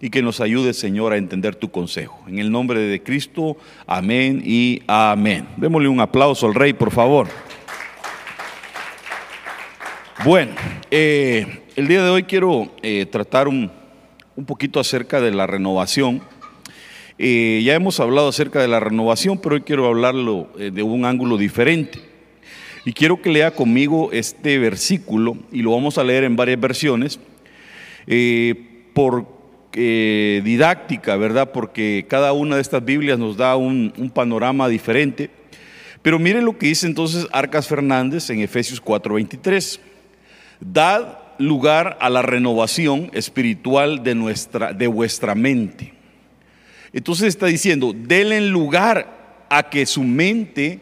y que nos ayude, Señor, a entender tu consejo. En el nombre de Cristo, amén y amén. Démosle un aplauso al Rey, por favor. Bueno, eh, el día de hoy quiero eh, tratar un, poquito acerca de la renovación. Eh, ya hemos hablado acerca de la renovación, pero hoy quiero hablarlo de un ángulo diferente. Y quiero que lea conmigo este versículo, y lo vamos a leer en varias versiones, por didáctica, ¿verdad? Porque cada una de estas Biblias nos da un, un panorama diferente. Pero miren lo que dice entonces Arcas Fernández en Efesios 4:23. Dad lugar a la renovación espiritual de, nuestra, de vuestra mente. Entonces está diciendo, denle lugar a que su mente,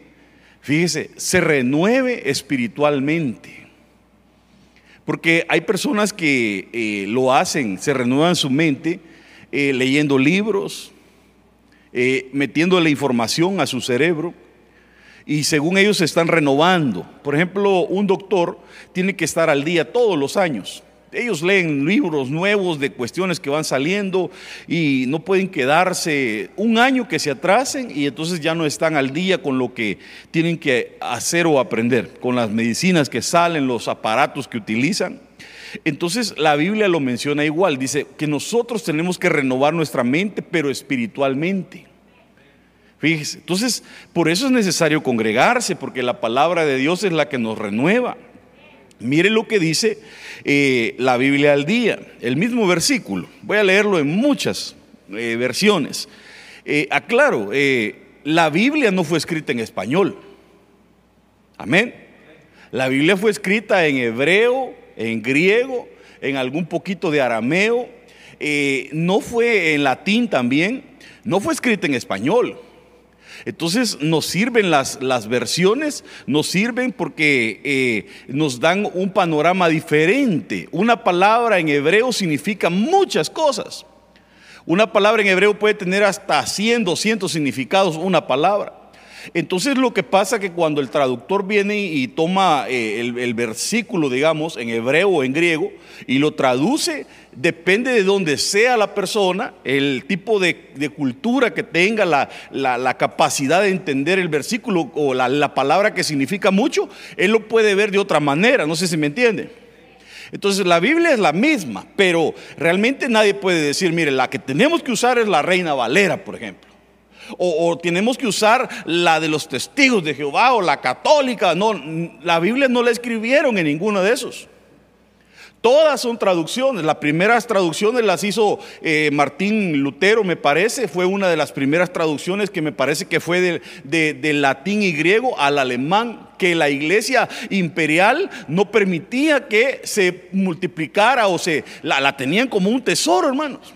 fíjese, se renueve espiritualmente. Porque hay personas que eh, lo hacen, se renuevan su mente eh, leyendo libros, eh, metiendo la información a su cerebro y según ellos se están renovando. Por ejemplo, un doctor tiene que estar al día todos los años. Ellos leen libros nuevos de cuestiones que van saliendo y no pueden quedarse un año que se atrasen y entonces ya no están al día con lo que tienen que hacer o aprender, con las medicinas que salen, los aparatos que utilizan. Entonces la Biblia lo menciona igual, dice que nosotros tenemos que renovar nuestra mente, pero espiritualmente. Fíjese, entonces por eso es necesario congregarse, porque la palabra de Dios es la que nos renueva. Mire lo que dice eh, la Biblia al día, el mismo versículo. Voy a leerlo en muchas eh, versiones. Eh, aclaro, la Biblia no fue escrita en español. Amén. La Biblia fue escrita en hebreo, en griego, en algún poquito de arameo. no fue en latín también. No fue escrita en español. Entonces nos sirven las, las versiones, nos sirven porque eh, nos dan un panorama diferente. Una palabra en hebreo significa muchas cosas. Una palabra en hebreo puede tener hasta 100, 200 significados, una palabra. Entonces lo que pasa es que cuando el traductor viene y toma eh, el, versículo, digamos, en hebreo o en griego, y lo traduce, depende de donde sea la persona, el tipo de, cultura que tenga, la, capacidad de entender el versículo o la, palabra que significa mucho, él lo puede ver de otra manera, no sé si me entiende. Entonces la Biblia es la misma, pero realmente nadie puede decir, mire, la que tenemos que usar es la Reina Valera, por ejemplo. O, tenemos que usar la de los testigos de Jehová o la católica. No, la Biblia no la escribieron en ninguno de esos. Todas son traducciones. Las primeras traducciones las hizo eh, Martín Lutero, me parece. Fue una de las primeras traducciones que me parece que fue del latín y griego al alemán, que la iglesia imperial no permitía que se multiplicara o se la tenían como un tesoro, hermanos.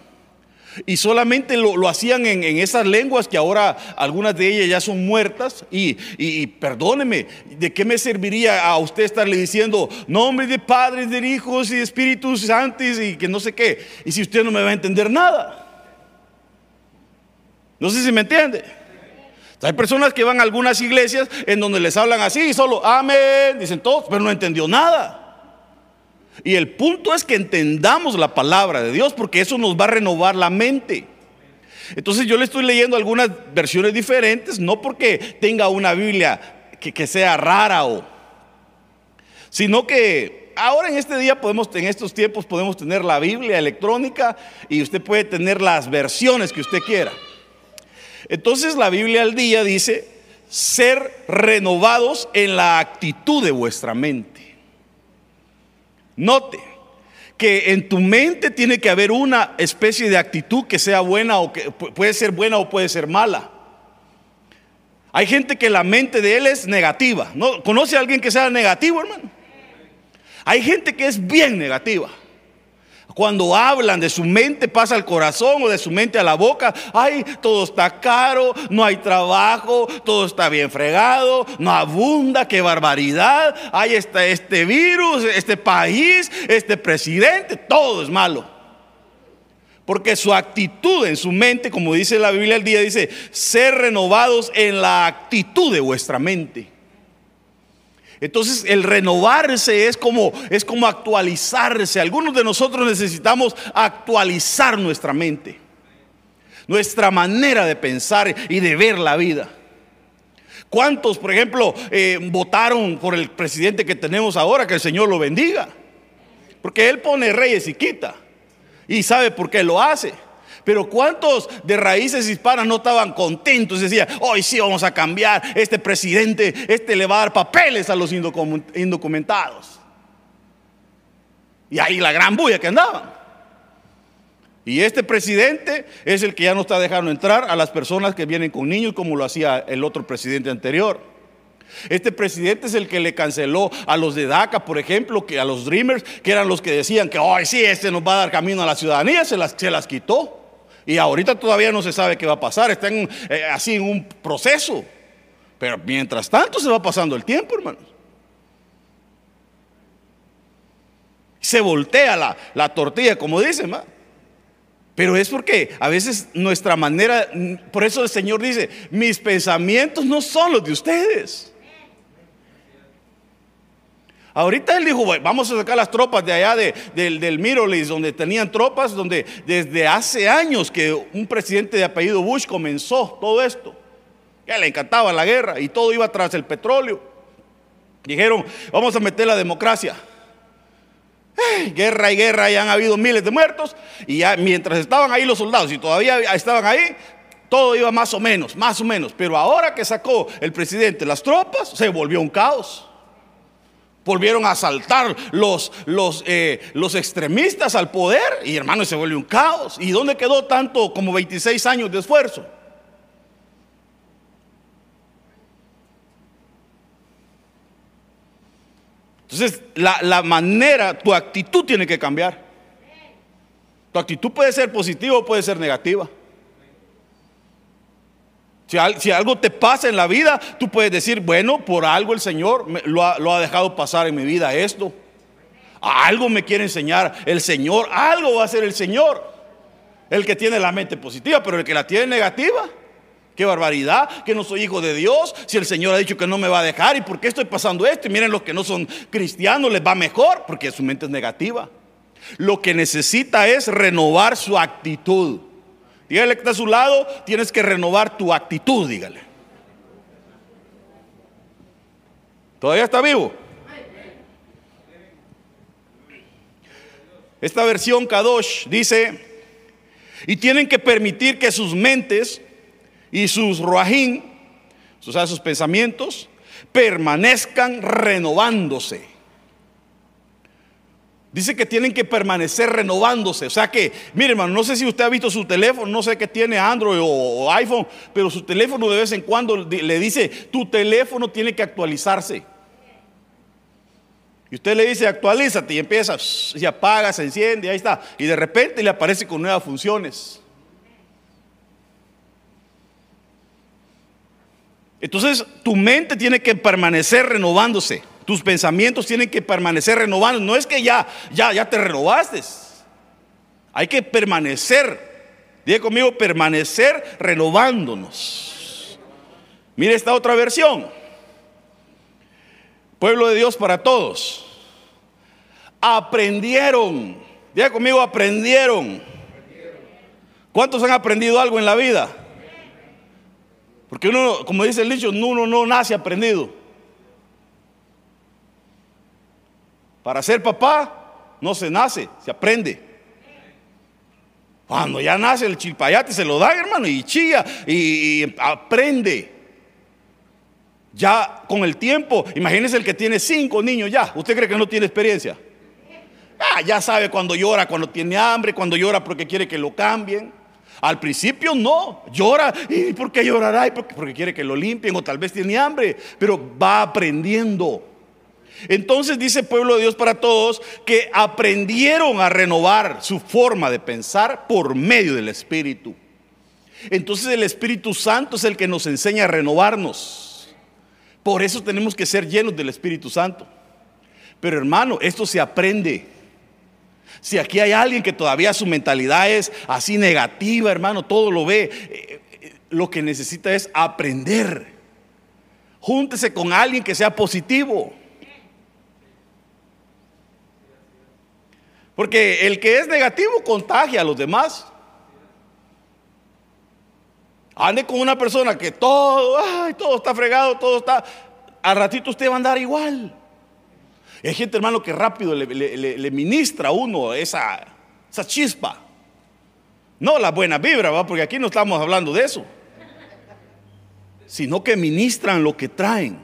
Y solamente lo, hacían en, esas lenguas que ahora algunas de ellas ya son muertas. Y, perdóneme, ¿de qué me serviría a usted estarle diciendo nombre de padres, de hijos y de espíritus santos y que no sé qué? Y si usted no me va a entender nada. No sé si me entiende. Hay personas que van a algunas iglesias en donde les hablan así, solo amén, dicen todos, pero no entendió nada. Y el punto es que entendamos la palabra de Dios porque eso nos va a renovar la mente. Entonces yo le estoy leyendo algunas versiones diferentes, no porque tenga una Biblia que, sea rara o, sino que ahora en este día podemos, en estos tiempos podemos tener la Biblia electrónica y usted puede tener las versiones que usted quiera. Entonces la Biblia al día dice, ser renovados en la actitud de vuestra mente. Note que en tu mente tiene que haber una especie de actitud que sea buena o que puede ser buena o puede ser mala. Hay gente que la mente de él es negativa. ¿No? ¿Conoce a alguien que sea negativo, hermano? Hay gente que es bien negativa. Cuando hablan de su mente pasa al corazón o de su mente a la boca. Ay, todo está caro, no hay trabajo, todo está bien fregado, no abunda, qué barbaridad. Ahí está este virus, este país, este presidente, todo es malo. Porque su actitud en su mente, como dice la Biblia el día, dice, ser renovados en la actitud de vuestra mente. Entonces el renovarse es como, es como actualizarse. Algunos de nosotros necesitamos actualizar nuestra mente, nuestra manera de pensar y de ver la vida. ¿Cuántos, por ejemplo, eh, votaron por el presidente que tenemos ahora? Que el Señor lo bendiga. Porque Él pone reyes y quita. Y sabe por qué lo hace. Pero ¿cuántos de raíces hispanas no estaban contentos? Decían, hoy sí vamos a cambiar, este presidente, este le va a dar papeles a los indocumentados. Y ahí la gran bulla que andaban. Y este presidente es el que ya no está dejando entrar a las personas que vienen con niños como lo hacía el otro presidente anterior. Este presidente es el que le canceló a los de DACA, por ejemplo, que a los Dreamers, que eran los que decían que hoy sí, este nos va a dar camino a la ciudadanía, se las, se las quitó. Y ahorita todavía no se sabe qué va a pasar, está eh, así en un proceso. Pero mientras tanto se va pasando el tiempo, hermanos. Se voltea la, la tortilla, como dicen, ¿va? Pero es porque a veces nuestra manera, por eso el Señor dice, mis pensamientos no son los de ustedes. Ahorita él dijo, vamos a sacar las tropas de allá del, del Mirolis, donde tenían tropas, donde desde hace años que un presidente de apellido Bush comenzó todo esto. Ya le encantaba la guerra y todo iba tras el petróleo. Dijeron, vamos a meter la democracia guerra y guerra y han habido miles de muertos. Y ya mientras estaban ahí los soldados y todavía estaban ahí, todo iba más o menos, más o menos. Pero ahora que sacó el presidente las tropas, se volvió un caos. Volvieron a asaltar los, los, eh, los extremistas al poder y hermano se volvió un caos. ¿Y dónde quedó tanto como 26 años de esfuerzo? Entonces, la, manera, tu actitud tiene que cambiar. Tu actitud puede ser positiva o puede ser negativa. Si, algo te pasa en la vida, tú puedes decir, bueno, por algo el Señor lo, ha, dejado pasar en mi vida esto. Algo me quiere enseñar el Señor, algo va a hacer el Señor. El que tiene la mente positiva, pero el que la tiene negativa, Qué barbaridad, que no soy hijo de Dios. Si el Señor ha dicho que no me va a dejar, ¿y por qué estoy pasando esto? Y miren, los que no son cristianos les va mejor, porque su mente es negativa. Lo que necesita es renovar su actitud. Dígale que está a su lado, tienes que renovar tu actitud, dígale. ¿Todavía está vivo? Esta versión Kadosh dice, y tienen que permitir que sus mentes y sus roajín, o sea, sus pensamientos, permanezcan renovándose. Dice que tienen que permanecer renovándose. O sea que, mire hermano, no sé si usted ha visto su teléfono, no sé qué tiene Android o, iPhone, pero su teléfono de vez en cuando le dice, tu teléfono tiene que actualizarse. Y usted le dice, actualízate y empieza, se apaga, se enciende, ahí está. Y de repente le aparece con nuevas funciones. Entonces tu mente tiene que permanecer renovándose. Tus pensamientos tienen que permanecer renovando. No es que ya, ya, ya te renovaste. Hay que permanecer. Diga conmigo, permanecer renovándonos. Mire esta otra versión. Pueblo de Dios para todos. Aprendieron. Diga conmigo, aprendieron. ¿Cuántos han aprendido algo en la vida? Porque uno, como dice el dicho, uno no nace aprendido. Para ser papá no se nace, se aprende. Cuando ya nace el chilpayate se lo da, hermano, y chilla y, y aprende. Ya con el tiempo, imagínese el que tiene cinco niños ya. ¿Usted cree que no tiene experiencia? Ah, ya sabe cuando llora, cuando tiene hambre, cuando llora porque quiere que lo cambien. Al principio no, llora. ¿Y por qué llorará? Porque, porque quiere que lo limpien o tal vez tiene hambre, pero va aprendiendo. Entonces dice pueblo de Dios para todos que aprendieron a renovar su forma de pensar por medio del Espíritu. Entonces el Espíritu Santo es el que nos enseña a renovarnos. Por eso tenemos que ser llenos del Espíritu Santo. Pero hermano, esto se aprende. Si aquí hay alguien que todavía su mentalidad es así negativa, hermano, todo lo ve, eh, lo que necesita es aprender. Júntese con alguien que sea positivo. Porque el que es negativo contagia a los demás. Ande con una persona que todo, ay, todo está fregado, todo está. Al ratito usted va a andar igual. hay gente, hermano, que rápido le, ministra a uno esa, esa chispa. No la buena vibra, ¿va? porque aquí no estamos hablando de eso. Sino que ministran lo que traen.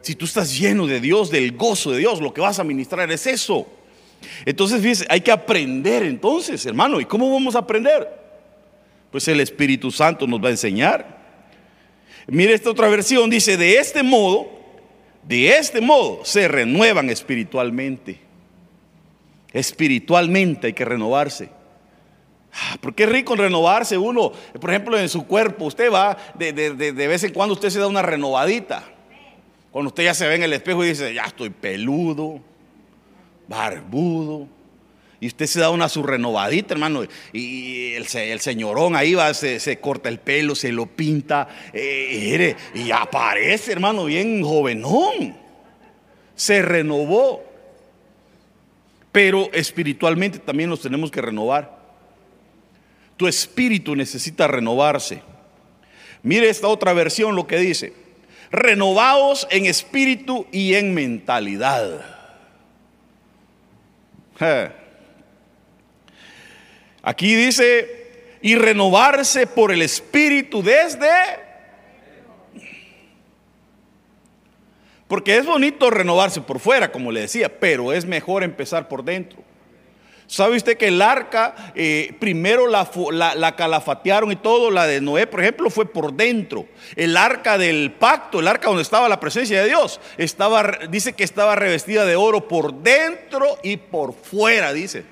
Si tú estás lleno de Dios, del gozo de Dios, lo que vas a ministrar es eso. Entonces, fíjese, hay que aprender entonces, hermano. ¿Y cómo vamos a aprender? Pues el Espíritu Santo nos va a enseñar. Mire esta otra versión, dice, de este modo, de este modo se renuevan espiritualmente. Espiritualmente hay que renovarse. Ah, porque es rico renovarse uno, por ejemplo, en su cuerpo. Usted va, de, de, vez en cuando usted se da una renovadita. Cuando usted ya se ve en el espejo y dice, ya estoy peludo, barbudo. Y usted se da una su renovadita, hermano. Y el, señorón ahí va, se, corta el pelo, se lo pinta. Eh, y aparece, hermano, bien jovenón. Se renovó. Pero espiritualmente también nos tenemos que renovar. Tu espíritu necesita renovarse. Mire esta otra versión lo que dice. Renovaos en espíritu y en mentalidad. Aquí dice, y renovarse por el espíritu desde... Porque es bonito renovarse por fuera, como le decía, pero es mejor empezar por dentro. ¿Sabe usted que el arca, eh, primero la, la, calafatearon y todo, la de Noé, por ejemplo, fue por dentro? El arca del pacto, el arca donde estaba la presencia de Dios, estaba, dice que estaba revestida de oro por dentro y por fuera, dice.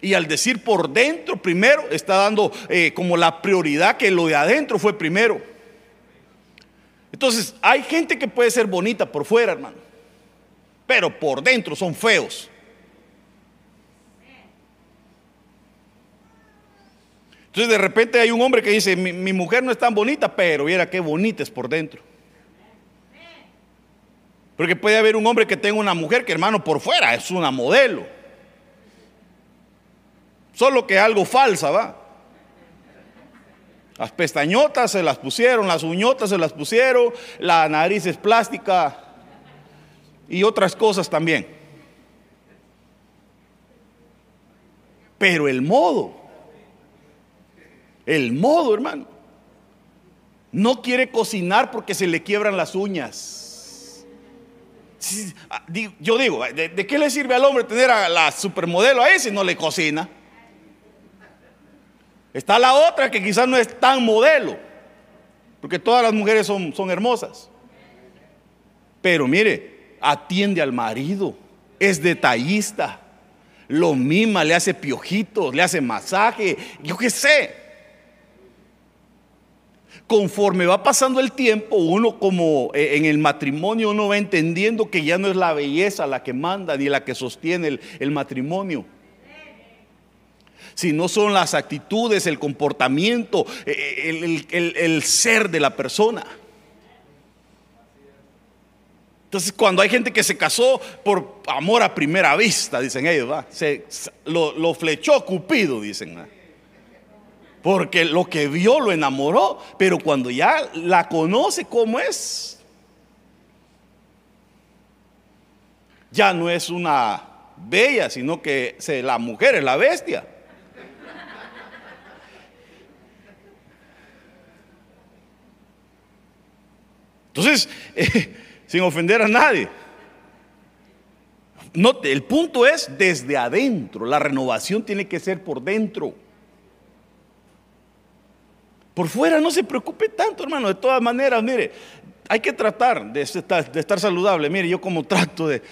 Y al decir por dentro primero, está dando eh, como la prioridad que lo de adentro fue primero. Entonces, hay gente que puede ser bonita por fuera, hermano, pero por dentro son feos. Entonces de repente hay un hombre que dice, mi, mujer no es tan bonita, pero mira qué bonita es por dentro. Porque puede haber un hombre que tenga una mujer que hermano por fuera es una modelo. Solo que algo falsa, va. Las pestañotas se las pusieron, las uñotas se las pusieron, la nariz es plástica y otras cosas también. Pero el modo el modo, hermano. No quiere cocinar porque se le quiebran las uñas. Ah, yo digo, ¿de, qué le sirve al hombre tener a la supermodelo a ese si no le cocina? Está la otra que quizás no es tan modelo, porque todas las mujeres son, son hermosas. Pero mire, atiende al marido, es detallista, lo mima, le hace piojitos, le hace masaje, yo qué sé conforme va pasando el tiempo, uno como eh, en el matrimonio, uno va entendiendo que ya no es la belleza la que manda ni la que sostiene el, matrimonio. Sino son las actitudes, el comportamiento, eh, el, ser de la persona. Entonces, cuando hay gente que se casó por amor a primera vista, dicen ellos, ¿va? Se, lo, flechó Cupido, dicen. Porque lo que vio lo enamoró, pero cuando ya la conoce como es, ya no es una bella, sino que la mujer es la bestia. Entonces, sin ofender a nadie, no, el punto es desde adentro, la renovación tiene que ser por dentro. Por fuera no se preocupe tanto, hermano. De todas maneras, mire, hay que tratar de estar, saludable. Mire, yo como trato eh,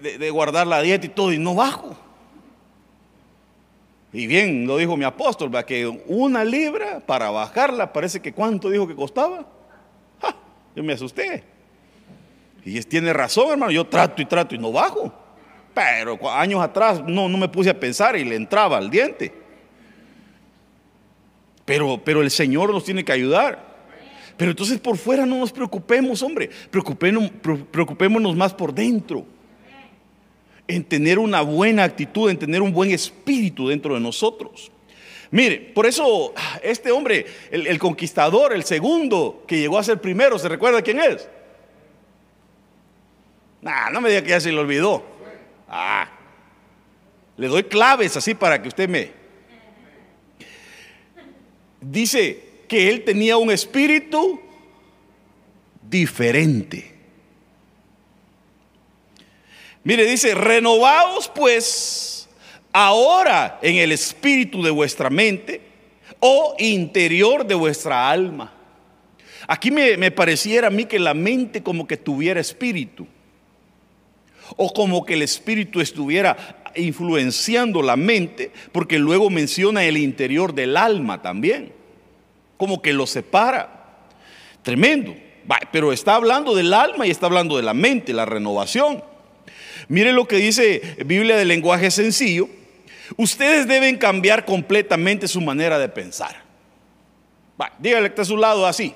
de, guardar la dieta y todo, y no bajo. Y bien, lo dijo mi apóstol, que una libra para bajarla, parece que cuánto dijo que costaba. yo me asusté. Y tiene razón, hermano, yo trato y trato y no bajo. Pero años atrás no, no me puse a pensar y le entraba al diente. Pero, pero el Señor nos tiene que ayudar. Pero entonces por fuera no nos preocupemos, hombre. Preocupémonos, más por dentro. en tener una buena actitud, en tener un buen espíritu dentro de nosotros. Mire, por eso este hombre, el, conquistador, el segundo que llegó a ser primero, ¿se recuerda quién es? Nah, no me diga que ya se le olvidó. Ah, le doy claves así para que usted me... Dice que él tenía un espíritu diferente. Mire, dice, renovaos pues ahora en el espíritu de vuestra mente o interior de vuestra alma. Aquí me, me, pareciera a mí que la mente como que tuviera espíritu. O como que el espíritu estuviera influenciando la mente, porque luego menciona el interior del alma también. Como que lo separa. Tremendo. Pero está hablando del alma y está hablando de la mente, la renovación. Mire lo que dice Biblia de lenguaje sencillo. Ustedes deben cambiar completamente su manera de pensar. dígale que está a su lado así.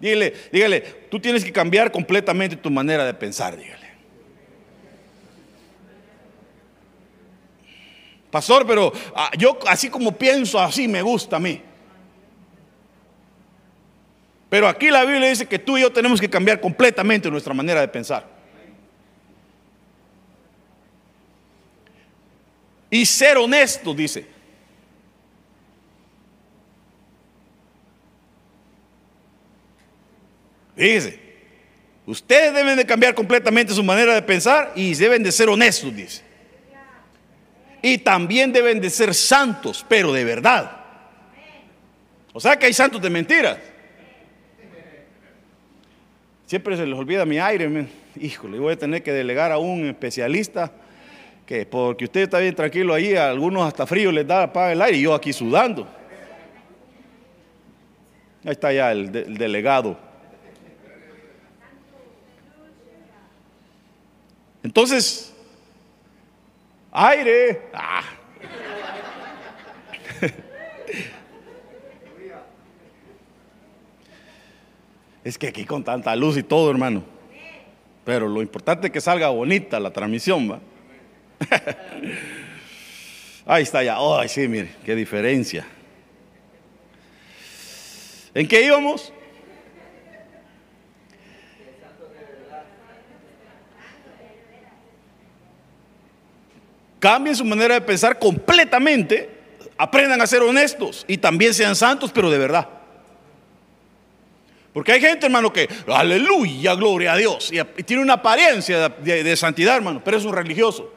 Dígale, dígale, tú tienes que cambiar completamente tu manera de pensar, dígale. Pastor, pero ah, yo así como pienso, así me gusta a mí. Pero aquí la Biblia dice que tú y yo tenemos que cambiar completamente nuestra manera de pensar. y ser honesto, dice. Fíjese, ustedes deben de cambiar completamente su manera de pensar y deben de ser honestos, dice. Y también deben de ser santos, pero de verdad. O sea que hay santos de mentiras. Siempre se les olvida mi aire. Híjole, voy a tener que delegar a un especialista que porque usted está bien tranquilo ahí, a algunos hasta frío les da para el aire y yo aquí sudando. Ahí está ya el, delegado. Entonces, aire. Ah. Es que aquí con tanta luz y todo, hermano. Pero lo importante es que salga bonita la transmisión, ¿va? Ahí está ya. Ay, sí, mire, qué diferencia. ¿En qué íbamos? Cambien su manera de pensar completamente. Aprendan a ser honestos y también sean santos, pero de verdad. Porque hay gente, hermano, que, aleluya, gloria a Dios, y, tiene una apariencia de santidad, hermano, pero es un religioso.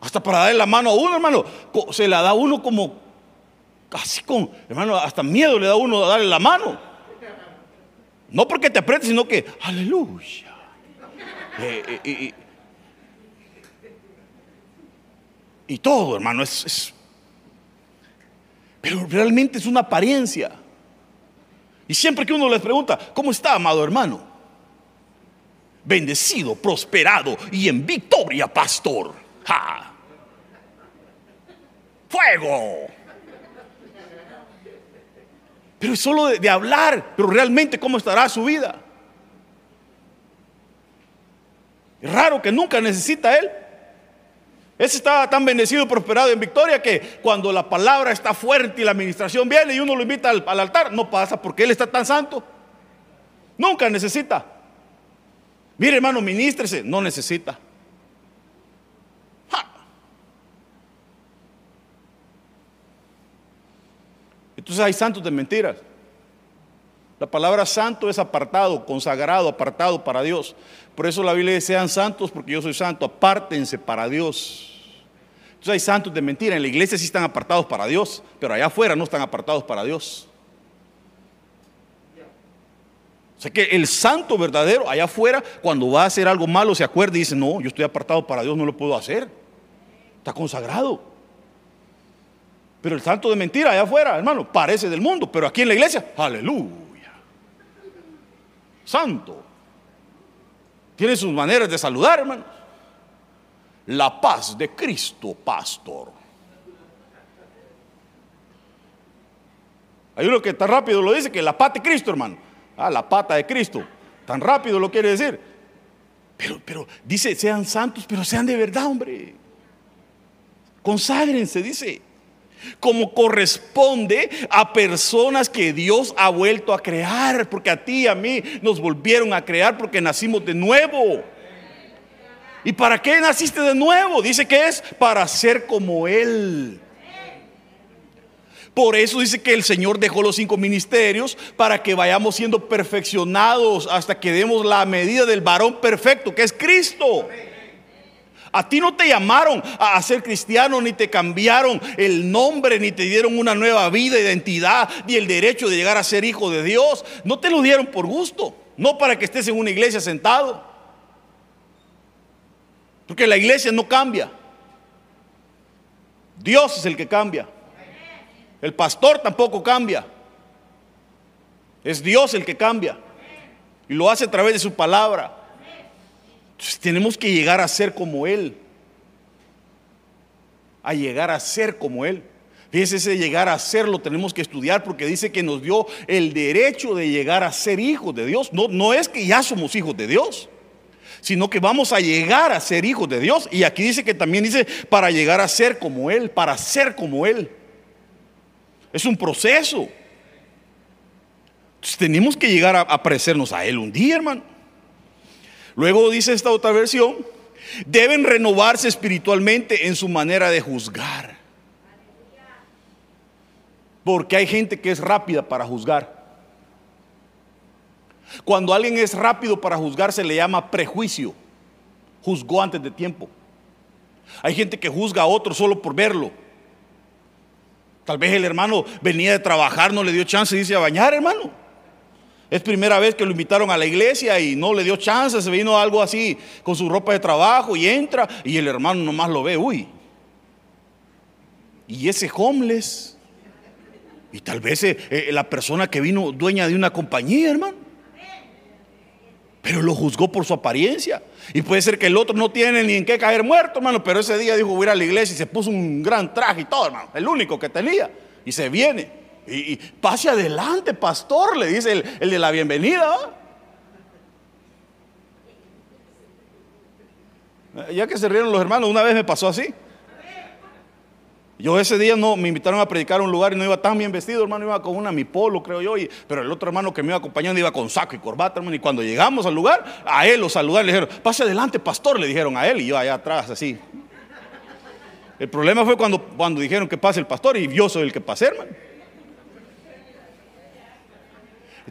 Hasta para darle la mano a uno, hermano, se la da uno como, así con, hermano, hasta miedo le da uno a darle la mano. No porque te apriete, sino que, aleluya. Eh, eh, y todo, hermano, es, Pero realmente es una apariencia. Y siempre que uno les pregunta, ¿cómo está, amado hermano? Bendecido, prosperado y en victoria, pastor. ¡Ja! fuego. Pero es solo de, hablar, pero realmente cómo estará su vida. Raro que nunca necesita él. Ese estaba tan bendecido, prosperado en victoria que cuando la palabra está fuerte y la administración viene y uno lo invita al, al altar, no pasa porque él está tan santo. Nunca necesita. Mire hermano, ministrese, no necesita. Entonces hay santos de mentiras. La palabra santo es apartado, consagrado, apartado para Dios. Por eso la Biblia dice, sean santos porque yo soy santo, apártense para Dios. Entonces hay santos de mentira. En la iglesia sí están apartados para Dios, pero allá afuera no están apartados para Dios. O sea que el santo verdadero allá afuera, cuando va a hacer algo malo, se acuerda y dice, no, yo estoy apartado para Dios, no lo puedo hacer. Está consagrado. Pero el santo de mentira allá afuera, hermano, parece del mundo, pero aquí en la iglesia, aleluya. Santo. Tiene sus maneras de saludar, hermano. La paz de Cristo, pastor. Hay uno que tan rápido lo dice que la pata de Cristo, hermano. Ah, la pata de Cristo. Tan rápido lo quiere decir. Pero, pero dice, sean santos, pero sean de verdad, hombre. Conságrense, dice. Como corresponde a personas que Dios ha vuelto a crear. Porque a ti y a mí nos volvieron a crear porque nacimos de nuevo. ¿Y para qué naciste de nuevo? Dice que es para ser como Él. Por eso dice que el Señor dejó los cinco ministerios para que vayamos siendo perfeccionados hasta que demos la medida del varón perfecto, que es Cristo. A ti no te llamaron a ser cristiano, ni te cambiaron el nombre, ni te dieron una nueva vida, identidad, ni el derecho de llegar a ser hijo de Dios. No te lo dieron por gusto, no para que estés en una iglesia sentado. Porque la iglesia no cambia. Dios es el que cambia. El pastor tampoco cambia. Es Dios el que cambia. Y lo hace a través de su palabra. Tenemos que llegar a ser como Él. A llegar a ser como Él. Fíjese, ese llegar a ser lo tenemos que estudiar porque dice que nos dio el derecho de llegar a ser hijos de Dios. No, no es que ya somos hijos de Dios, sino que vamos a llegar a ser hijos de Dios. Y aquí dice que también dice para llegar a ser como Él, para ser como Él. Es un proceso. Entonces, tenemos que llegar a, parecernos a Él un día, hermano. Luego dice esta otra versión, deben renovarse espiritualmente en su manera de juzgar. Porque hay gente que es rápida para juzgar. Cuando alguien es rápido para juzgar se le llama prejuicio. Juzgó antes de tiempo. Hay gente que juzga a otro solo por verlo. Tal vez el hermano venía de trabajar, no le dio chance y dice a bañar, hermano. Es primera vez que lo invitaron a la iglesia y no le dio chance, se vino algo así con su ropa de trabajo y entra y el hermano nomás lo ve, uy. Y ese homeless, y tal vez eh, eh, la persona que vino dueña de una compañía, hermano. Pero lo juzgó por su apariencia. Y puede ser que el otro no tiene ni en qué caer muerto, hermano. Pero ese día dijo, voy a ir a la iglesia y se puso un gran traje y todo, hermano. El único que tenía. Y se viene. Y, pase adelante, pastor, le dice el, el de la bienvenida. Ya que se rieron los hermanos, una vez me pasó así. Yo ese día no me invitaron a predicar a un lugar y no iba tan bien vestido, hermano, iba con una mi polo, creo yo, pero el otro hermano que me iba acompañando iba con saco y corbata, hermano, y cuando llegamos al lugar, a él lo saludaron, le dijeron, pase adelante, pastor, le dijeron a él, y yo allá atrás, así. El problema fue cuando, cuando dijeron que pase el pastor y yo soy el que pasé, hermano.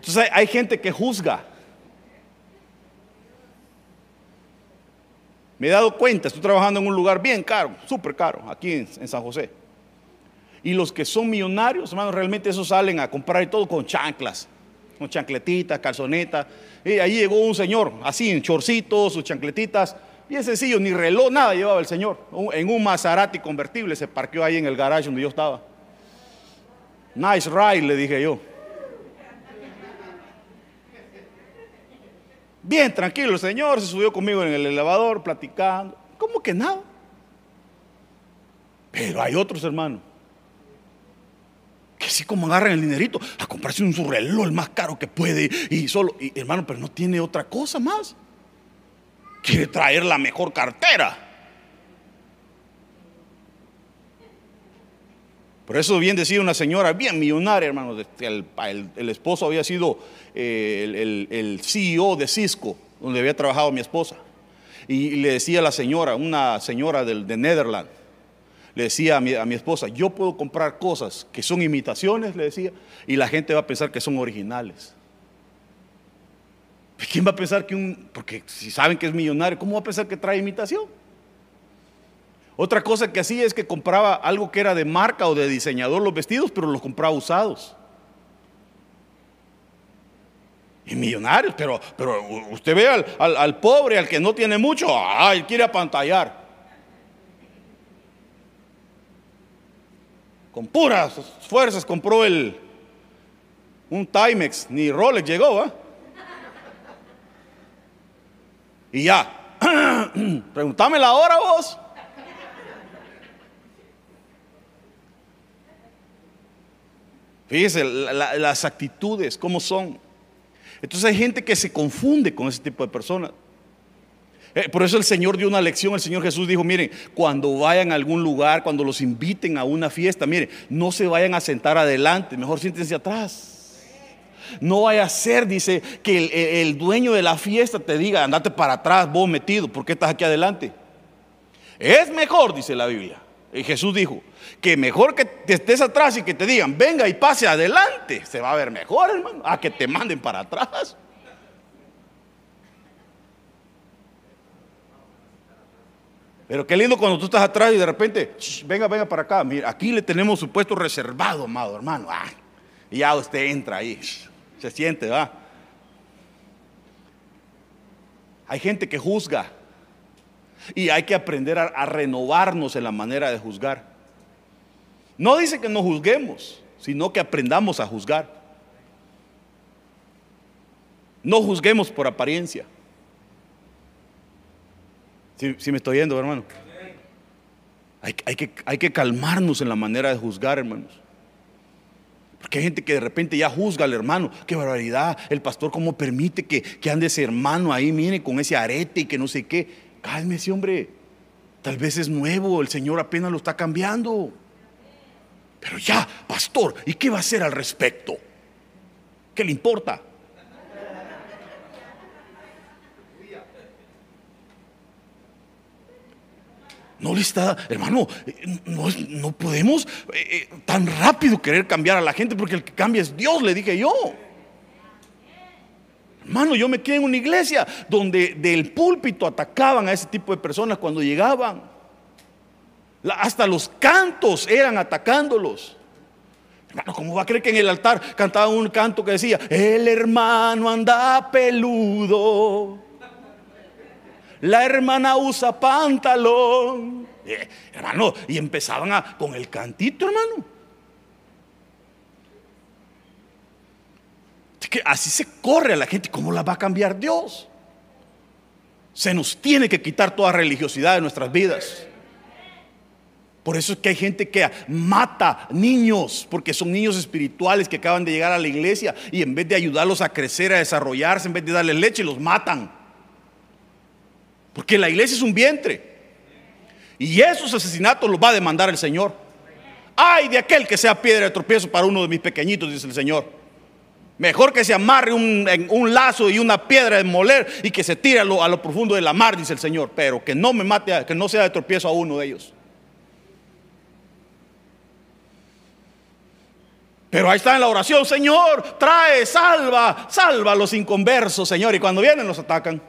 Entonces hay, gente que juzga. Me he dado cuenta, estoy trabajando en un lugar bien caro, súper caro, aquí en, San José. Y los que son millonarios, hermanos, realmente esos salen a comprar y todo con chanclas, con chancletitas, calzonetas. Y ahí llegó un señor, así en chorcitos, sus chancletitas, bien sencillo, ni reloj, nada llevaba el señor. En un Maserati convertible se parqueó ahí en el garage donde yo estaba. Nice ride, le dije yo. Bien tranquilo el Señor, se subió conmigo en el elevador, platicando. ¿Cómo que nada? Pero hay otros hermanos que sí como agarran el dinerito a comprarse un su reloj el más caro que puede y solo, hermano, pero no tiene otra cosa más. Quiere traer la mejor cartera. Por eso bien decía una señora bien millonaria, hermano, el esposo había sido el, el, CEO de Cisco, donde había trabajado mi esposa. Y, le decía a la señora, una señora de, de Netherlands, le decía a mi, a mi, esposa, yo puedo comprar cosas que son imitaciones, le decía, y la gente va a pensar que son originales. ¿Quién va a pensar que un, porque si saben que es millonario, ¿cómo va a pensar que trae imitación? Otra cosa que hacía es que compraba algo que era de marca o de diseñador los vestidos, pero los compraba usados. Y millonarios, pero, pero usted ve al, pobre, al que no tiene mucho, ah, él quiere apantallar. Con puras fuerzas compró el un Timex, ni Rolex llegó, ¿ah? Y ya, pregúntame la hora vos. Fíjese las actitudes, cómo son. Entonces hay gente que se confunde con ese tipo de personas. Eh, por eso el Señor dio una lección, el Señor Jesús dijo, miren, cuando vayan a algún lugar, cuando los inviten a una fiesta, miren, no se vayan a sentar adelante, mejor siéntense atrás. No vaya a ser, dice, que el, el dueño de la fiesta te diga, andate para atrás, vos metido, ¿por qué estás aquí adelante? Es mejor, dice la Biblia. Y Jesús dijo, que mejor que te estés atrás y que te digan, venga y pase adelante, se va a ver mejor, hermano, a que te manden para atrás. Pero qué lindo cuando tú estás atrás y de repente, venga, venga para acá. Mira, aquí le tenemos su puesto reservado, amado hermano. Y ya usted entra ahí, se siente, va. Hay gente que juzga y hay que aprender a, renovarnos en la manera de juzgar. No dice que no juzguemos, sino que aprendamos a juzgar. No juzguemos por apariencia. Si, me estoy yendo, hermano. Hay, que, hay que calmarnos en la manera de juzgar, hermanos. Porque hay gente que de repente ya juzga al hermano. Qué barbaridad. El pastor, ¿cómo permite que, que ande ese hermano ahí, mire, con ese arete y que no sé qué? Cálmese, hombre. Tal vez es nuevo. El Señor apenas lo está cambiando. Pero ya, pastor, ¿y qué va a hacer al respecto? ¿Qué le importa? No le está, hermano, no, podemos eh, eh, tan rápido querer cambiar a la gente porque el que cambia es Dios, le dije yo. Hermano, yo me quedé en una iglesia donde del púlpito atacaban a ese tipo de personas cuando llegaban. hasta los cantos eran atacándolos. Hermano, ¿cómo va a creer que en el altar cantaban un canto que decía, el hermano anda peludo? la hermana usa pantalón. Eh, hermano, y empezaban a, con el cantito, hermano. Que así se corre a la gente. ¿Cómo la va a cambiar Dios? Se nos tiene que quitar toda religiosidad de nuestras vidas. Por eso es que hay gente que mata niños, porque son niños espirituales que acaban de llegar a la iglesia y en vez de ayudarlos a crecer, a desarrollarse, en vez de darles leche, los matan. Porque la iglesia es un vientre. Y esos asesinatos los va a demandar el Señor. Ay de aquel que sea piedra de tropiezo para uno de mis pequeñitos, dice el Señor. Mejor que se amarre un, un lazo y una piedra de moler y que se tire a lo, a lo, profundo de la mar, dice el Señor. Pero que no me mate, que no sea de tropiezo a uno de ellos. Pero ahí está en la oración, Señor, trae, salva, salva a los inconversos, Señor. Y cuando vienen los atacan.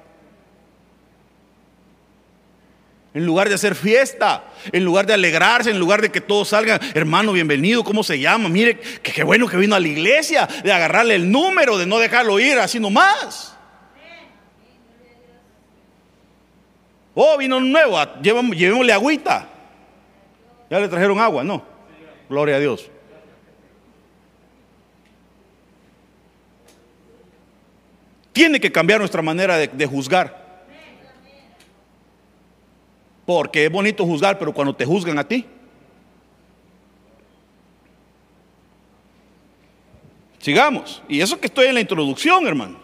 En lugar de hacer fiesta, en lugar de alegrarse, en lugar de que todos salgan, hermano, bienvenido, ¿cómo se llama? Mire, qué bueno que vino a la iglesia, de agarrarle el número, de no dejarlo ir así nomás. Oh, vino un nuevo, llevémosle agüita. Ya le trajeron agua, ¿no? Gloria a Dios. Tiene que cambiar nuestra manera de juzgar. Porque es bonito juzgar, pero cuando te juzgan a ti. Sigamos. Y eso que estoy en la introducción, hermano.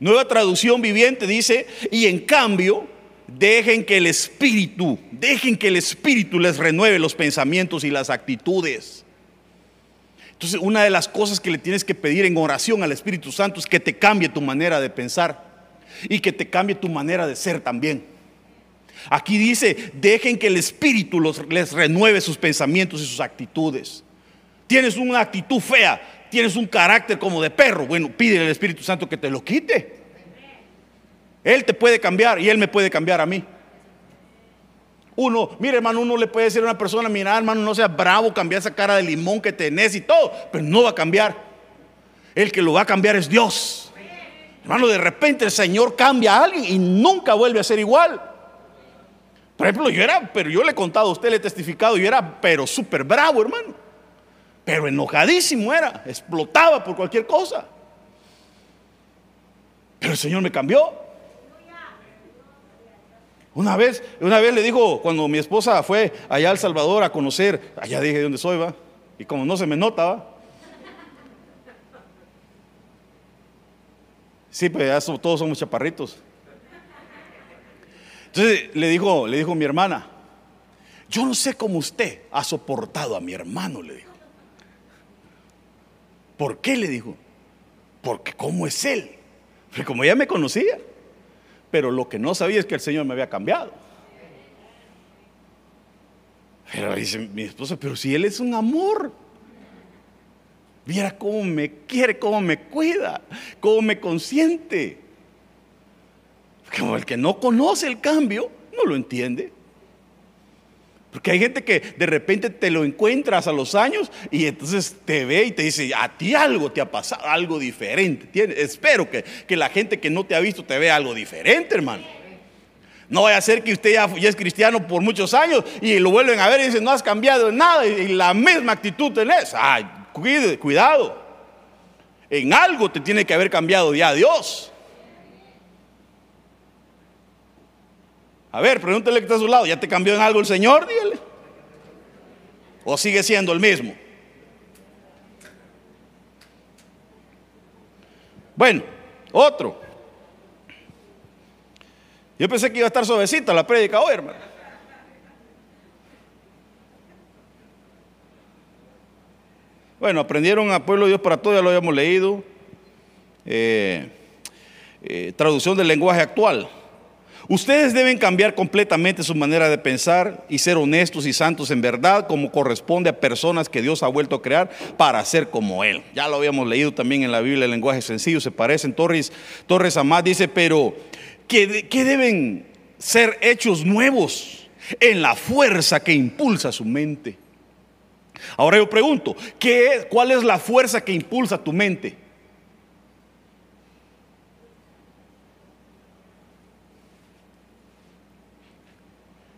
Nueva traducción viviente dice, y en cambio, dejen que el Espíritu, dejen que el Espíritu les renueve los pensamientos y las actitudes. Entonces, una de las cosas que le tienes que pedir en oración al Espíritu Santo es que te cambie tu manera de pensar y que te cambie tu manera de ser también. Aquí dice, dejen que el Espíritu les renueve sus pensamientos y sus actitudes. Tienes una actitud fea, tienes un carácter como de perro. Bueno, pide al Espíritu Santo que te lo quite. Él te puede cambiar y Él me puede cambiar a mí. Uno, mire hermano, uno le puede decir a una persona, mira hermano, no seas bravo, cambia esa cara de limón que tenés y todo, pero no va a cambiar. El que lo va a cambiar es Dios. Hermano, de repente el Señor cambia a alguien y nunca vuelve a ser igual. Por ejemplo, yo era, pero yo le he contado a usted, le he testificado, yo era, pero súper bravo, hermano. Pero enojadísimo era, explotaba por cualquier cosa. Pero el Señor me cambió. Una vez, una vez le dijo, cuando mi esposa fue allá al Salvador a conocer, allá dije de dónde soy, va. Y como no se me nota, va. Sí, pues ya todos somos chaparritos. Entonces le dijo, le dijo mi hermana, yo no sé cómo usted ha soportado a mi hermano, le dijo. ¿Por qué? Le dijo. Porque cómo es él. Porque como ella me conocía. Pero lo que no sabía es que el Señor me había cambiado. Pero dice mi esposa, pero si él es un amor. Viera cómo me quiere, cómo me cuida, cómo me consiente. Como el que no conoce el cambio, no lo entiende. Porque hay gente que de repente te lo encuentras a los años y entonces te ve y te dice, a ti algo te ha pasado, algo diferente. espero que, la gente que no te ha visto te vea algo diferente, hermano. No vaya a ser que usted ya, es cristiano por muchos años y lo vuelven a ver y dicen, no has cambiado nada y, la misma actitud tenés. Ay, cuide, cuidado. En algo te tiene que haber cambiado ya Dios. A ver, pregúntele que está a su lado, ¿ya te cambió en algo el Señor? Dígale. ¿O sigue siendo el mismo? Bueno, otro. Yo pensé que iba a estar suavecita la prédica hoy, hermano. Bueno, aprendieron a Pueblo de Dios para todo, ya lo habíamos leído. Eh, eh, traducción del lenguaje actual. Ustedes deben cambiar completamente su manera de pensar y ser honestos y santos en verdad como corresponde a personas que Dios ha vuelto a crear para ser como Él. Ya lo habíamos leído también en la Biblia, el lenguaje sencillo, se parecen. Torres, Torres Amad dice, pero ¿qué, deben ser hechos nuevos en la fuerza que impulsa su mente? Ahora yo pregunto, ¿qué, ¿cuál es la fuerza que impulsa tu mente?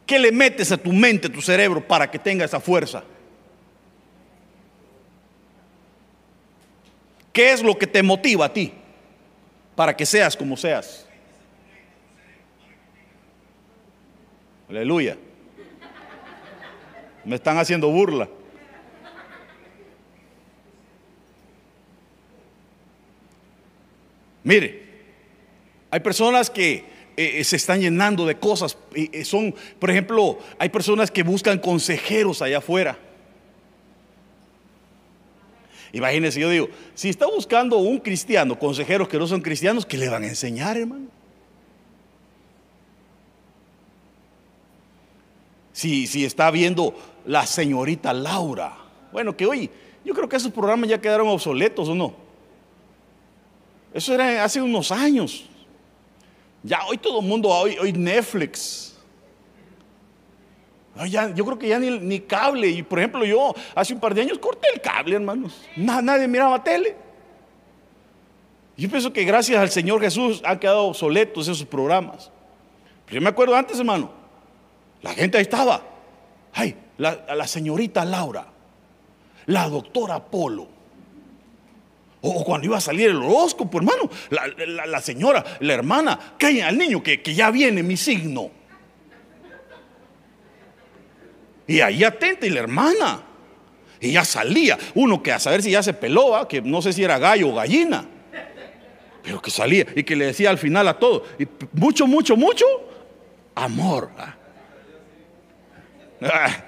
¿Qué le metes a tu mente, a tu cerebro para que tenga esa fuerza? ¿Qué es lo que te motiva a ti para que seas como seas? Aleluya. Me están haciendo burla. Mire, hay personas que eh, eh, se están llenando de cosas. Eh, son, por ejemplo, hay personas que buscan consejeros allá afuera. Imagínense, yo digo, si está buscando un cristiano, consejeros que no son cristianos, ¿qué le van a enseñar, hermano? Si, si está viendo la señorita Laura. Bueno, que hoy, yo creo que esos programas ya quedaron obsoletos o no. Eso era hace unos años. Ya hoy todo el mundo, hoy, hoy Netflix. yo creo que ya ni, cable. Y por ejemplo, yo hace un par de años corté el cable, hermanos. nadie miraba tele. Yo pienso que gracias al Señor Jesús han quedado obsoletos esos programas. Pero yo me acuerdo antes, hermano. La gente ahí estaba. Ay, la, la señorita Laura, la doctora Polo, o cuando iba a salir el horóscopo, hermano, la, señora, la hermana, calla al niño que, ya viene mi signo. Y ahí atenta y la hermana. Y ya salía. Uno que a saber si ya se peló, que no sé si era gallo o gallina. Pero que salía y que le decía al final a todo. Y mucho, mucho, mucho amor. Ah.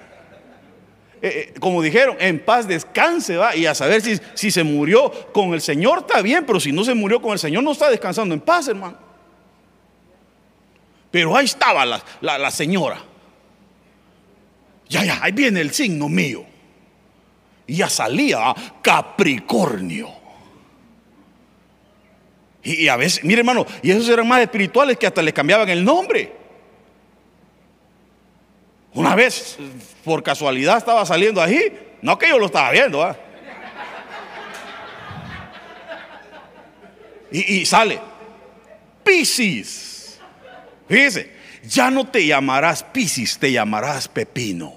Eh, eh, como dijeron, en paz descanse, va, y a saber si, si se murió con el Señor está bien, pero si no se murió con el Señor no está descansando en paz, hermano. Pero ahí estaba la, señora. Ya, ya, ahí viene el signo mío. Y ya salía Capricornio. Y, a veces, mire hermano, y esos eran más espirituales que hasta le cambiaban el nombre. Una vez, por casualidad, estaba saliendo ahí. No que yo lo estaba viendo. ¿ah? Y, sale. Piscis. Fíjese, ya no te llamarás Piscis, te llamarás Pepino.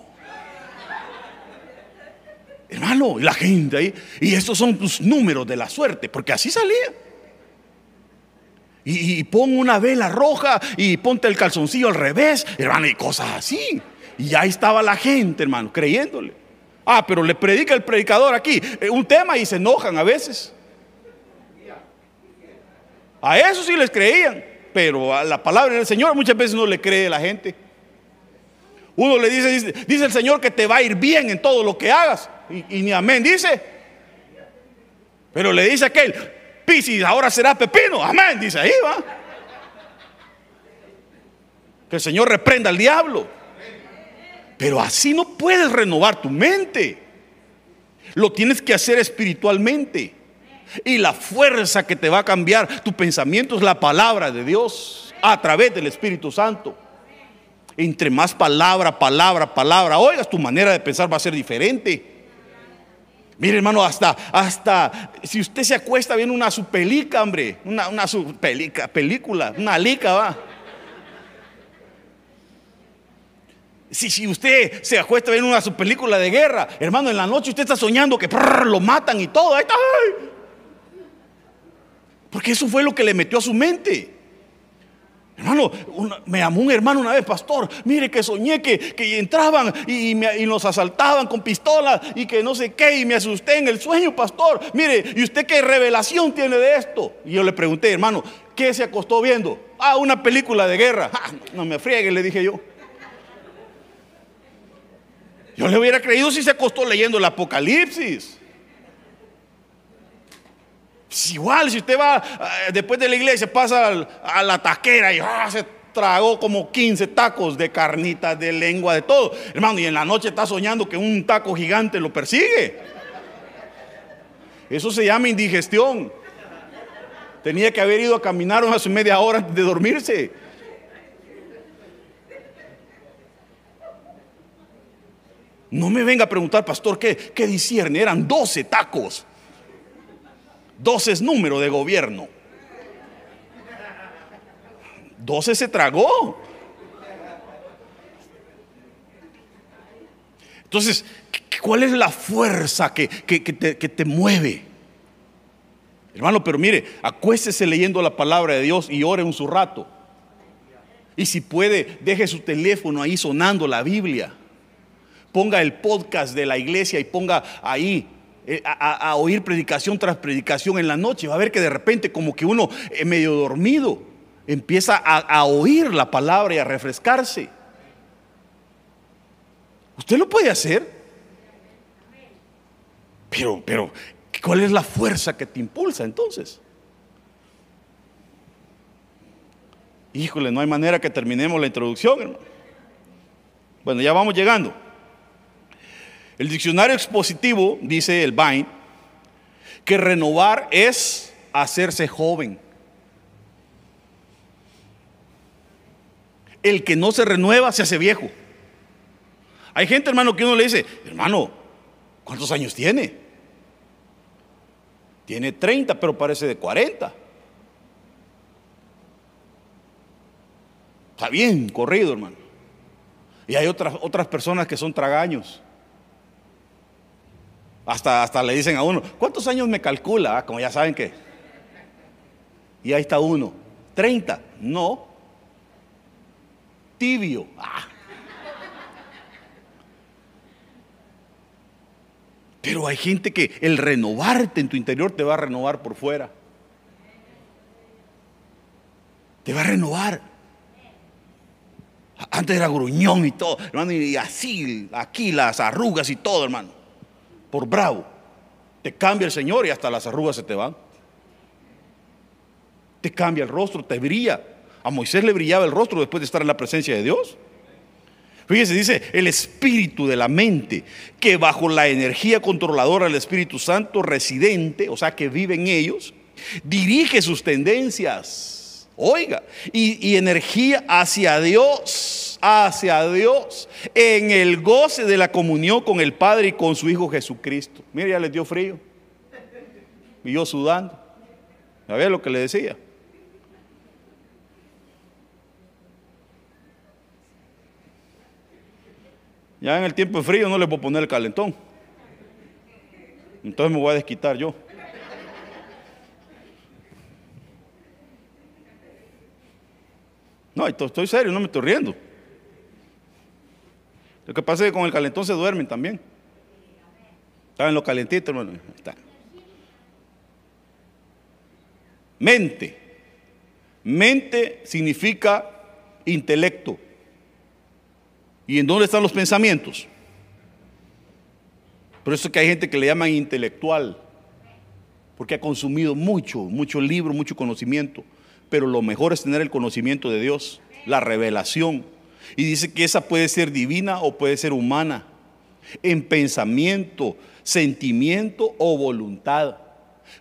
Hermano, la gente ahí. Y estos son tus números de la suerte, porque así salía. Y, y pon una vela roja y ponte el calzoncillo al revés, hermano, y cosas así. Y ahí estaba la gente, hermano, creyéndole. Ah, pero le predica el predicador aquí eh, un tema y se enojan a veces. A eso sí les creían. pero a la palabra del Señor muchas veces no le cree la gente. Uno le dice, dice, el Señor que te va a ir bien en todo lo que hagas. Y, ni amén dice. Pero le dice aquel, Piscis ahora será pepino. Amén, dice ahí va. Que el Señor reprenda al diablo. Pero así no puedes renovar tu mente. Lo tienes que hacer espiritualmente. Y la fuerza que te va a cambiar tu pensamiento es la palabra de Dios a través del Espíritu Santo. Entre más palabra, palabra, palabra, oigas, tu manera de pensar va a ser diferente. Mire, hermano, hasta, hasta, si usted se acuesta viendo una su hombre, una, una película, una lica, va. Si, si usted se acuesta viendo una su película de guerra, hermano, en la noche usted está soñando que lo matan y todo. Ahí está, porque eso fue lo que le metió a su mente. Hermano, me llamó un hermano una vez, pastor, mire que soñé que, entraban y, nos asaltaban con pistolas y que no sé qué, y me asusté en el sueño, pastor. Mire, ¿y usted qué revelación tiene de esto? Y yo le pregunté, hermano, ¿qué se acostó viendo? Ah, una película de guerra. Ah, no me friegue, le dije yo. Yo le hubiera creído si se acostó leyendo el Apocalipsis. Pues igual, si usted va eh, después de la iglesia, pasa a la taquera y ah, se tragó como 15 tacos de carnitas, de lengua, de todo. Hermano, y en la noche está soñando que un taco gigante lo persigue. Eso se llama indigestión. Tenía que haber ido a caminar unas media hora antes de dormirse. No me venga a preguntar, pastor, ¿qué, qué? Eran 12 tacos. 12 es número de gobierno. 12 se tragó. Entonces, ¿cuál es la fuerza que, te, que, te, mueve? Hermano, pero mire, acuéstese leyendo la palabra de Dios y ore un su rato. Y si puede, deje su teléfono ahí sonando la Biblia. Ponga el podcast de la iglesia y ponga ahí eh, a, oír predicación tras predicación en la noche. Va a ver que de repente como que uno eh, medio dormido empieza a, oír la palabra y a refrescarse. Usted lo puede hacer. Pero, pero, ¿cuál es la fuerza que te impulsa entonces? Híjole, no hay manera que terminemos la introducción, hermano. Bueno, ya vamos llegando. El diccionario expositivo dice el Vine que renovar es hacerse joven. El que no se renueva se hace viejo. Hay gente, hermano, que uno le dice, hermano, ¿cuántos años tiene? Tiene 30, pero parece de 40. Está bien corrido, hermano. Y hay otras, otras personas que son tragaños. Hasta, hasta le dicen a uno, ¿cuántos años me calcula? Ah, como ya saben que. Y ahí está uno, 30. No. Tibio. Ah. Pero hay gente que el renovarte en tu interior te va a renovar por fuera. Te va a renovar. Antes era gruñón y todo, hermano, y así, aquí las arrugas y todo, hermano por bravo, te cambia el Señor y hasta las arrugas se te van. Te cambia el rostro, te brilla. A Moisés le brillaba el rostro después de estar en la presencia de Dios. Fíjese, dice el espíritu de la mente, que bajo la energía controladora del Espíritu Santo residente, o sea, que vive en ellos, dirige sus tendencias, oiga, y, energía hacia Dios hacia Dios en el goce de la comunión con el Padre y con su Hijo Jesucristo. Mire, ya les dio frío. Y yo sudando. A ver lo que le decía? Ya en el tiempo frío no le puedo poner el calentón. Entonces me voy a desquitar yo. No, estoy serio, no me estoy riendo. Lo que pasa es que con el calentón se duermen también. Están en lo calentito, hermano. Está. Mente. Mente significa intelecto. ¿Y en dónde están los pensamientos? Por eso es que hay gente que le llaman intelectual, porque ha consumido mucho, mucho libro, mucho conocimiento. Pero lo mejor es tener el conocimiento de Dios, la revelación. Y dice que esa puede ser divina o puede ser humana, en pensamiento, sentimiento o voluntad.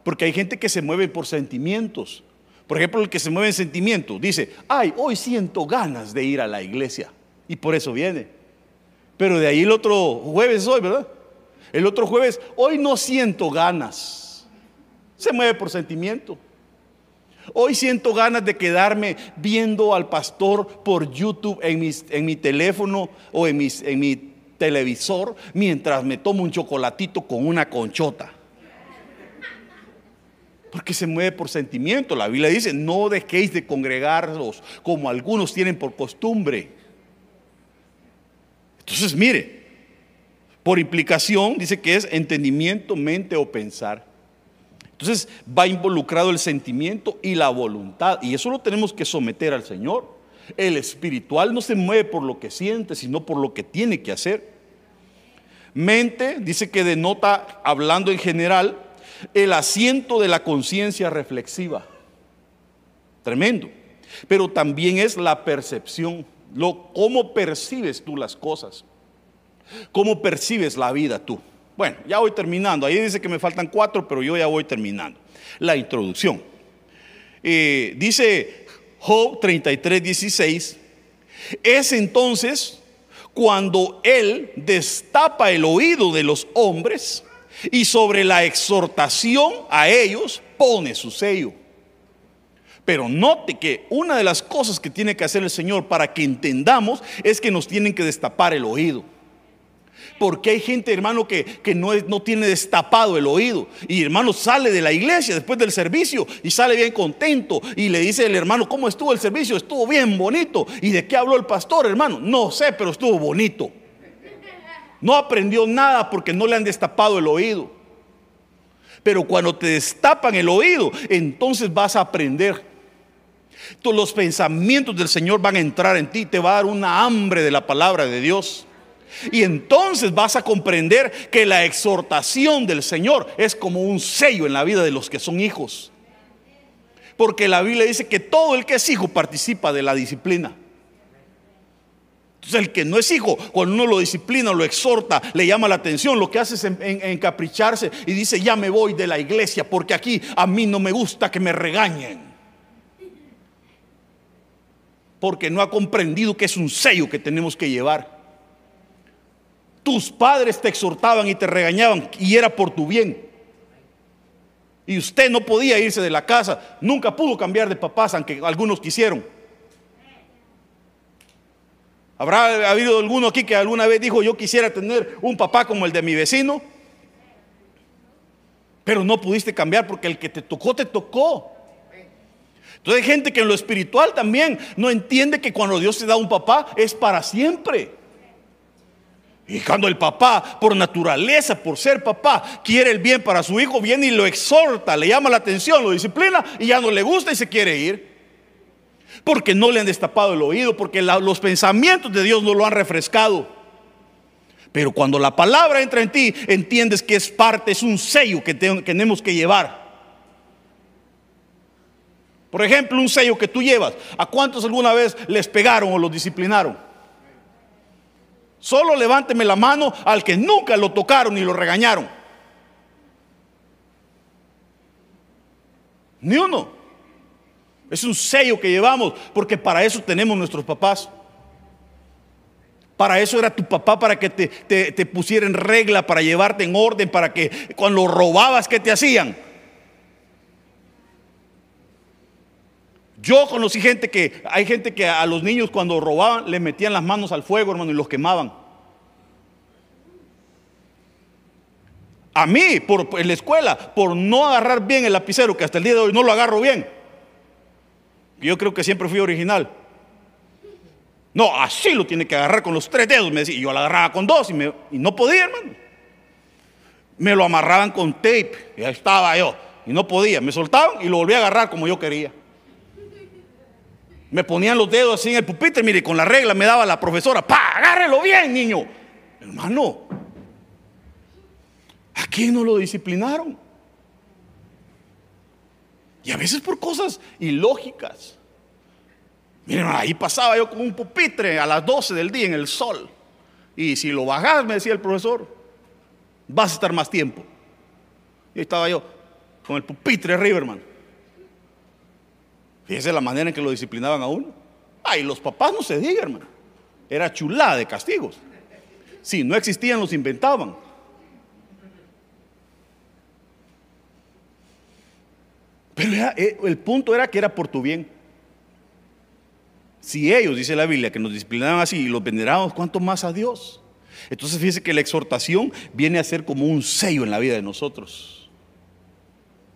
Porque hay gente que se mueve por sentimientos. Por ejemplo, el que se mueve en sentimiento dice, ay, hoy siento ganas de ir a la iglesia. Y por eso viene. Pero de ahí el otro jueves hoy, ¿verdad? El otro jueves, hoy no siento ganas. Se mueve por sentimiento. Hoy siento ganas de quedarme viendo al pastor por YouTube en, mi teléfono o en, en mi televisor mientras me tomo un chocolatito con una conchota. Porque se mueve por sentimiento. La Biblia dice, no dejéis de congregarlos como algunos tienen por costumbre. Entonces, mire, por implicación dice que es entendimiento, mente o pensar. Entonces va involucrado el sentimiento y la voluntad. Y eso lo tenemos que someter al Señor. El espiritual no se mueve por lo que siente, sino por lo que tiene que hacer. Mente dice que denota, hablando en general, el asiento de la conciencia reflexiva. Tremendo. Pero también es la percepción, lo, cómo percibes tú las cosas, cómo percibes la vida tú. Bueno, ya voy terminando. Ahí dice que me faltan cuatro, pero yo ya voy terminando. La introducción. Eh, dice Job 33, 16. Es entonces cuando él destapa el oído de los hombres y sobre la exhortación a ellos pone su sello. Pero note que una de las cosas que tiene que hacer el Señor para que entendamos es que nos tienen que destapar el oído. Porque hay gente, hermano, que, no, no, tiene destapado el oído. Y hermano sale de la iglesia después del servicio y sale bien contento. Y le dice el hermano, ¿cómo estuvo el servicio? Estuvo bien bonito. ¿Y de qué habló el pastor, hermano? No sé, pero estuvo bonito. No aprendió nada porque no le han destapado el oído. Pero cuando te destapan el oído, entonces vas a aprender. Todos los pensamientos del Señor van a entrar en ti, te va a dar una hambre de la palabra de Dios. Y entonces vas a comprender que la exhortación del Señor es como un sello en la vida de los que son hijos. Porque la Biblia dice que todo el que es hijo participa de la disciplina. Entonces el que no es hijo, cuando uno lo disciplina, lo exhorta, le llama la atención, lo que hace es encapricharse y dice, ya me voy de la iglesia porque aquí a mí no me gusta que me regañen. Porque no ha comprendido que es un sello que tenemos que llevar. Tus padres te exhortaban y te regañaban y era por tu bien. Y usted no podía irse de la casa, nunca pudo cambiar de papás, aunque algunos quisieron. ¿Habrá habido alguno aquí que alguna vez dijo, yo quisiera tener un papá como el de mi vecino? Pero no pudiste cambiar porque el que te tocó, te tocó. Entonces hay gente que en lo espiritual también no entiende que cuando Dios te da un papá es para siempre. Y cuando el papá, por naturaleza, por ser papá, quiere el bien para su hijo, viene y lo exhorta, le llama la atención, lo disciplina y ya no le gusta y se quiere ir porque no le han destapado el oído, porque los pensamientos de Dios no lo han refrescado. Pero cuando la palabra entra en ti, entiendes que es parte, es un sello que tenemos que llevar. Por ejemplo, un sello que tú llevas. ¿A cuántos alguna vez les pegaron o los disciplinaron? Solo levánteme la mano al que nunca lo tocaron ni lo regañaron. Ni uno. Es un sello que llevamos, porque para eso tenemos nuestros papás. Para eso era tu papá, para que te, te, pusiera en regla, para llevarte en orden, para que cuando robabas, ¿qué te hacían? Yo conocí gente que, hay gente que a los niños cuando robaban le metían las manos al fuego, hermano, y los quemaban. A mí, por, la escuela, por no agarrar bien el lapicero, que hasta el día de hoy no lo agarro bien, yo creo que siempre fui original. No, así lo tiene que agarrar con los tres dedos, me decía. Y yo lo agarraba con dos y, y no podía, hermano. Me lo amarraban con tape y ahí estaba yo. Y no podía. Me soltaban y lo volví a agarrar como yo quería. Me ponían los dedos así en el pupitre, mire, con la regla me daba la profesora, ¡pa! Agárrelo bien, niño. Hermano, ¿a quién no lo disciplinaron? Y a veces por cosas ilógicas. Miren, ahí pasaba yo con un pupitre a las 12 del día en el sol. Y si lo bajas, me decía el profesor, vas a estar más tiempo. Y ahí estaba yo con el pupitre arriba, hermano. Fíjese la manera en que lo disciplinaban a uno. Ay, los papás no se digan, hermano. Era chulada de castigos. Si no existían, los inventaban. Pero eh, el punto era que era por tu bien. Si ellos, dice la Biblia, que nos disciplinaban así y los venerábamos, ¿cuánto más a Dios? Entonces fíjese que la exhortación viene a ser como un sello en la vida de nosotros.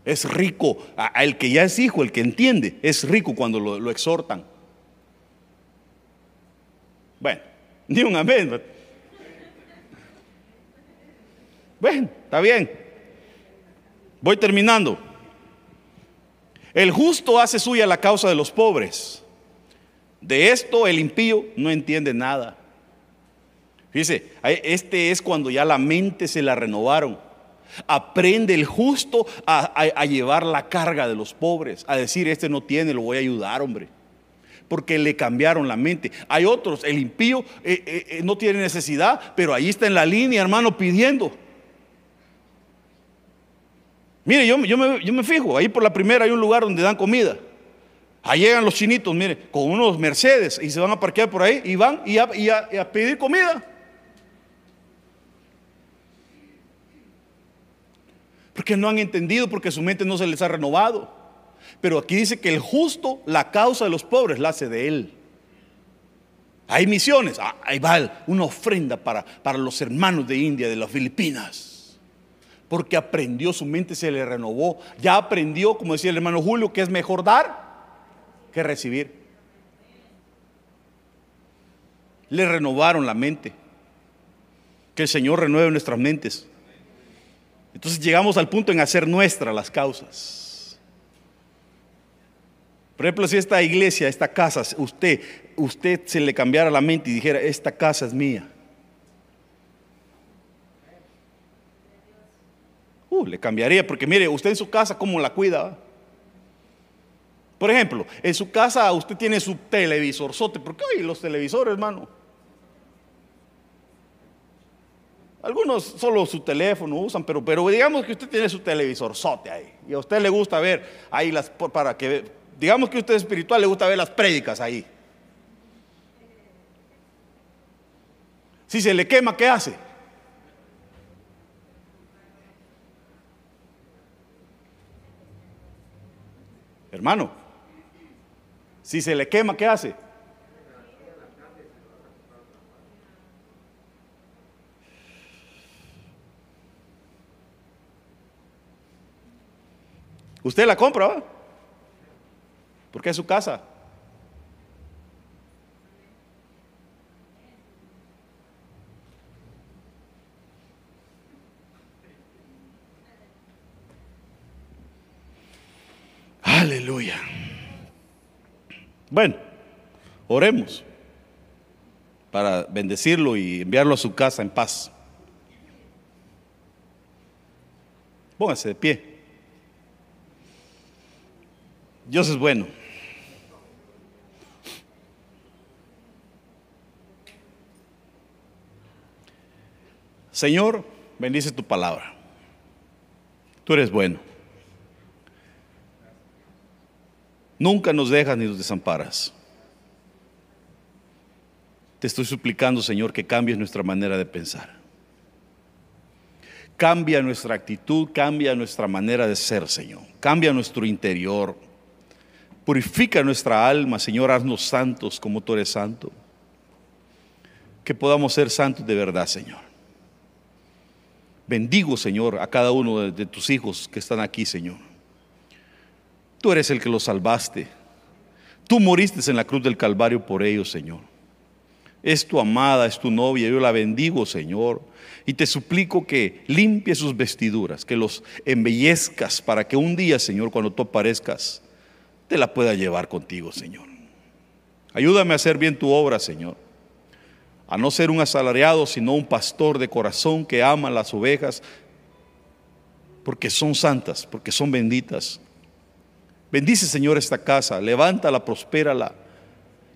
Es rico, a, el que ya es hijo, el que entiende, es rico cuando lo, exhortan. Bueno, ni un amén. Bueno, está bien. Voy terminando. El justo hace suya la causa de los pobres. De esto el impío no entiende nada. Fíjese, este es cuando ya la mente se la renovaron. Aprende el justo a, llevar la carga de los pobres, a decir, este no tiene, lo voy a ayudar, hombre. Porque le cambiaron la mente. Hay otros, el impío eh, eh, eh, no tiene necesidad, pero ahí está en la línea, hermano, pidiendo. Mire, yo, me fijo, ahí por la primera hay un lugar donde dan comida. Ahí llegan los chinitos, mire, con unos Mercedes y se van a parquear por ahí y van y a, pedir comida. Porque no han entendido, porque su mente no se les ha renovado. Pero aquí dice que el justo, la causa de los pobres, la hace de él. Hay misiones, ah, ahí va una ofrenda para, para los hermanos de India, de las Filipinas porque aprendió, su mente se le renovó. Ya aprendió, como decía el hermano Julio, que es mejor dar que recibir. Le renovaron la mente. Que el Señor renueve nuestras mentes. Entonces llegamos al punto en hacer nuestras las causas. Por ejemplo, si esta iglesia, esta casa, usted, usted se le cambiara la mente y dijera, esta casa es mía. Uh, le cambiaría, porque mire, usted en su casa, ¿cómo la cuida? Por ejemplo, en su casa usted tiene su televisor sote, porque hay los televisores, hermano. Algunos solo su teléfono usan, pero, pero digamos que usted tiene su televisor sote ahí. Y a usted le gusta ver ahí las, para que, digamos que usted es espiritual, le gusta ver las prédicas ahí. Si se le quema, ¿qué hace? Hermano, si se le quema, ¿qué hace? Usted la compra, ¿va? Porque es su casa. Aleluya. Bueno, oremos para bendecirlo y enviarlo a su casa en paz. Póngase de pie. Dios es bueno. Señor, bendice tu palabra. Tú eres bueno. Nunca nos dejas ni nos desamparas. Te estoy suplicando, Señor, que cambies nuestra manera de pensar. Cambia nuestra actitud, cambia nuestra manera de ser, Señor. Cambia nuestro interior. Purifica nuestra alma, Señor. Haznos santos como tú eres santo. Que podamos ser santos de verdad, Señor. Bendigo, Señor, a cada uno de, tus hijos que están aquí, Señor. Tú eres el que los salvaste. Tú moriste en la cruz del Calvario por ellos, Señor. Es tu amada, es tu novia, yo la bendigo, Señor. Y te suplico que limpie sus vestiduras, que los embellezcas para que un día, Señor, cuando tú aparezcas, te la pueda llevar contigo, Señor. Ayúdame a hacer bien tu obra, Señor. A no ser un asalariado, sino un pastor de corazón que ama las ovejas porque son santas, porque son benditas. Bendice, Señor, esta casa, levántala, prospérala.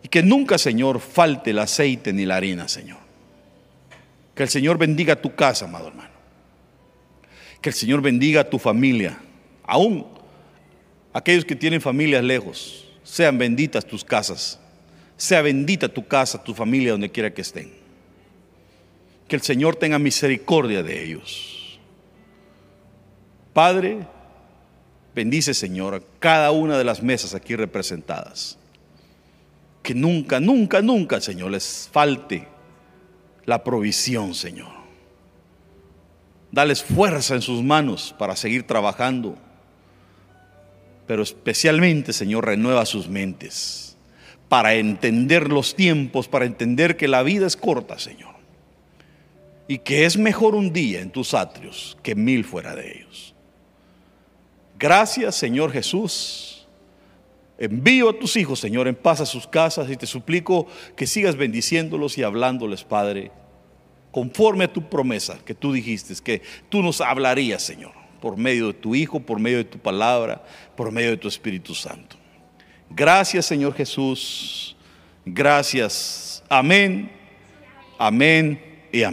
Y que nunca, Señor, falte el aceite ni la harina, Señor. Que el Señor bendiga tu casa, amado hermano. Que el Señor bendiga tu familia. Aún aquellos que tienen familias lejos, sean benditas tus casas. Sea bendita tu casa, tu familia, donde quiera que estén. Que el Señor tenga misericordia de ellos. Padre, bendice, Señor, cada una de las mesas aquí representadas. Que nunca, nunca, nunca, Señor, les falte la provisión, Señor. Dales fuerza en sus manos para seguir trabajando. Pero especialmente, Señor, renueva sus mentes para entender los tiempos, para entender que la vida es corta, Señor. Y que es mejor un día en tus atrios que mil fuera de ellos. Gracias, Señor Jesús. Envío a tus hijos, Señor, en paz a sus casas y te suplico que sigas bendiciéndolos y hablándoles, Padre, conforme a tu promesa que tú dijiste, que tú nos hablarías, Señor, por medio de tu Hijo, por medio de tu palabra, por medio de tu Espíritu Santo. Gracias, Señor Jesús. Gracias. Amén. Amén